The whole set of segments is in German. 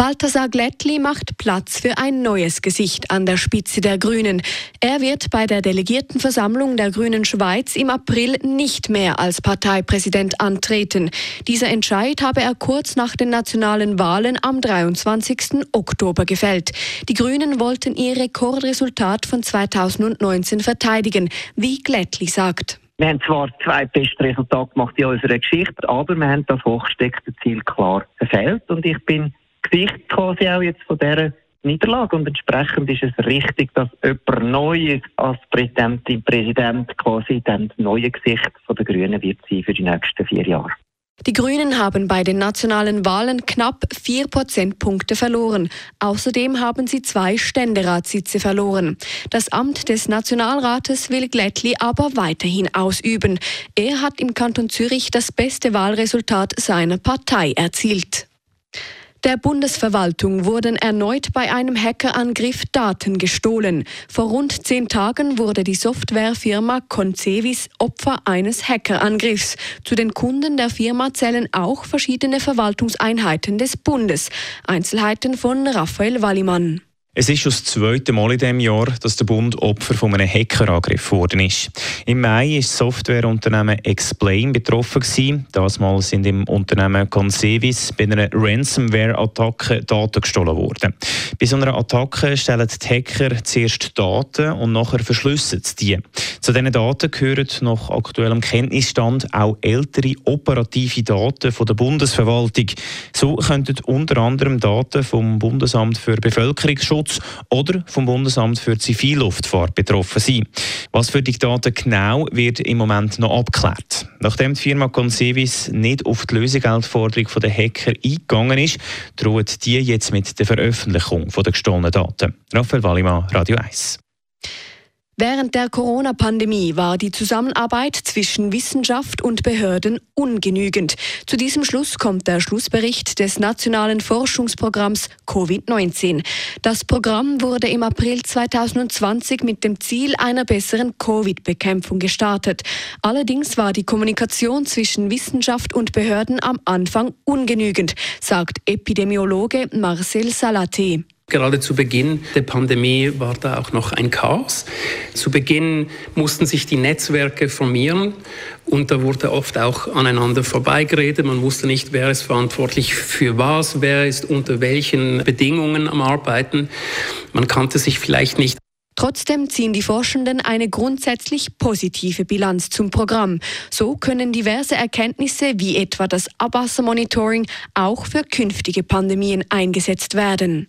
Balthasar Glättli macht Platz für ein neues Gesicht an der Spitze der Grünen. Er wird bei der Delegiertenversammlung der Grünen Schweiz im April nicht mehr als Parteipräsident antreten. Dieser Entscheid habe er kurz nach den nationalen Wahlen am 23. Oktober gefällt. Die Grünen wollten ihr Rekordresultat von 2019 verteidigen, wie Glättli sagt. Wir haben zwar zwei beste Resultate gemacht in unserer Geschichte, aber wir haben das hochgesteckte Ziel klar verfehlt und ich bin Gesicht quasi auch jetzt von dieser Niederlage und entsprechend ist es richtig, dass jemand Neues als Präsidentin, Präsident quasi dann das neue Gesicht der Grünen wird sein für die nächsten vier Jahre. Die Grünen haben bei den nationalen Wahlen knapp vier Prozentpunkte verloren. Außerdem haben sie zwei Ständeratssitze verloren. Das Amt des Nationalrates will Glättli aber weiterhin ausüben. Er hat im Kanton Zürich das beste Wahlresultat seiner Partei erzielt. Der Bundesverwaltung wurden erneut bei einem Hackerangriff Daten gestohlen. Vor rund zehn Tagen wurde die Softwarefirma Concevis Opfer eines Hackerangriffs. Zu den Kunden der Firma zählen auch verschiedene Verwaltungseinheiten des Bundes. Einzelheiten von Raphael Wallimann. Es ist schon das zweite Mal in diesem Jahr, dass der Bund Opfer von einem Hackerangriff geworden ist. Im Mai ist das Softwareunternehmen Explain betroffen gewesen. Mal sind im Unternehmen Concevis bei einer Ransomware-Attacke Daten gestohlen worden. Bei so einer Attacke stellen die Hacker zuerst Daten und nachher verschlüsseln sie die. Zu diesen Daten gehören nach aktuellem Kenntnisstand auch ältere operative Daten von der Bundesverwaltung. So könnten unter anderem Daten vom Bundesamt für Bevölkerungsschutz Datenschutz oder vom Bundesamt für Zivilluftfahrt betroffen sein. Was für die Daten genau wird im Moment noch abgeklärt. Nachdem die Firma Concevis nicht auf die Lösegeldforderung der Hacker eingegangen ist, droht die jetzt mit der Veröffentlichung der gestohlenen Daten. Raphael Wallimann, Radio 1. Während der Corona-Pandemie war die Zusammenarbeit zwischen Wissenschaft und Behörden ungenügend. Zu diesem Schluss kommt der Schlussbericht des Nationalen Forschungsprogramms Covid-19. Das Programm wurde im April 2020 mit dem Ziel einer besseren Covid-Bekämpfung gestartet. Allerdings war die Kommunikation zwischen Wissenschaft und Behörden am Anfang ungenügend, sagt Epidemiologe Marcel Salate. Gerade zu Beginn der Pandemie war da auch noch ein Chaos. Zu Beginn mussten sich die Netzwerke formieren und da wurde oft auch aneinander vorbeigeredet. Man wusste nicht, wer ist verantwortlich für was, wer ist unter welchen Bedingungen am Arbeiten. Man kannte sich vielleicht nicht. Trotzdem ziehen die Forschenden eine grundsätzlich positive Bilanz zum Programm. So können diverse Erkenntnisse wie etwa das Abwassermonitoring auch für künftige Pandemien eingesetzt werden.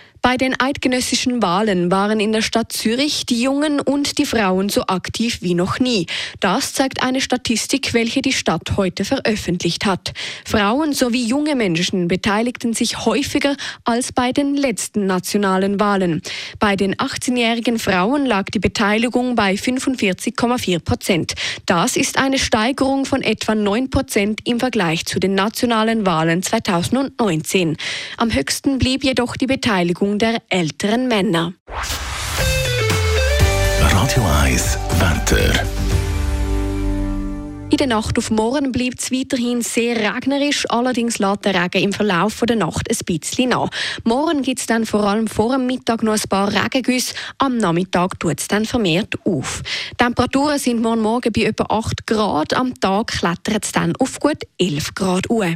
Bei den eidgenössischen Wahlen waren in der Stadt Zürich die Jungen und die Frauen so aktiv wie noch nie. Das zeigt eine Statistik, welche die Stadt heute veröffentlicht hat. Frauen sowie junge Menschen beteiligten sich häufiger als bei den letzten nationalen Wahlen. Bei den 18-jährigen Frauen lag die Beteiligung bei 45,4 Prozent. Das ist eine Steigerung von etwa 9 Prozent im Vergleich zu den nationalen Wahlen 2019. Am höchsten blieb jedoch die Beteiligung Beteiligung der älteren Männer. Radio 1 Wetter. In der Nacht auf morgen bleibt es weiterhin sehr regnerisch, allerdings lässt der Regen im Verlauf der Nacht ein bisschen nach. Morgen gibt es dann vor allem vor dem Mittag noch ein paar Regengüsse, am Nachmittag tut es dann vermehrt auf. Die Temperaturen sind morgen Morgen bei etwa 8 Grad, am Tag klettert es dann auf gut 11 Grad Uhr.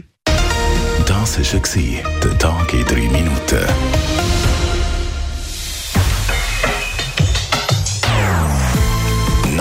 Das war der Tag in 3 Minuten.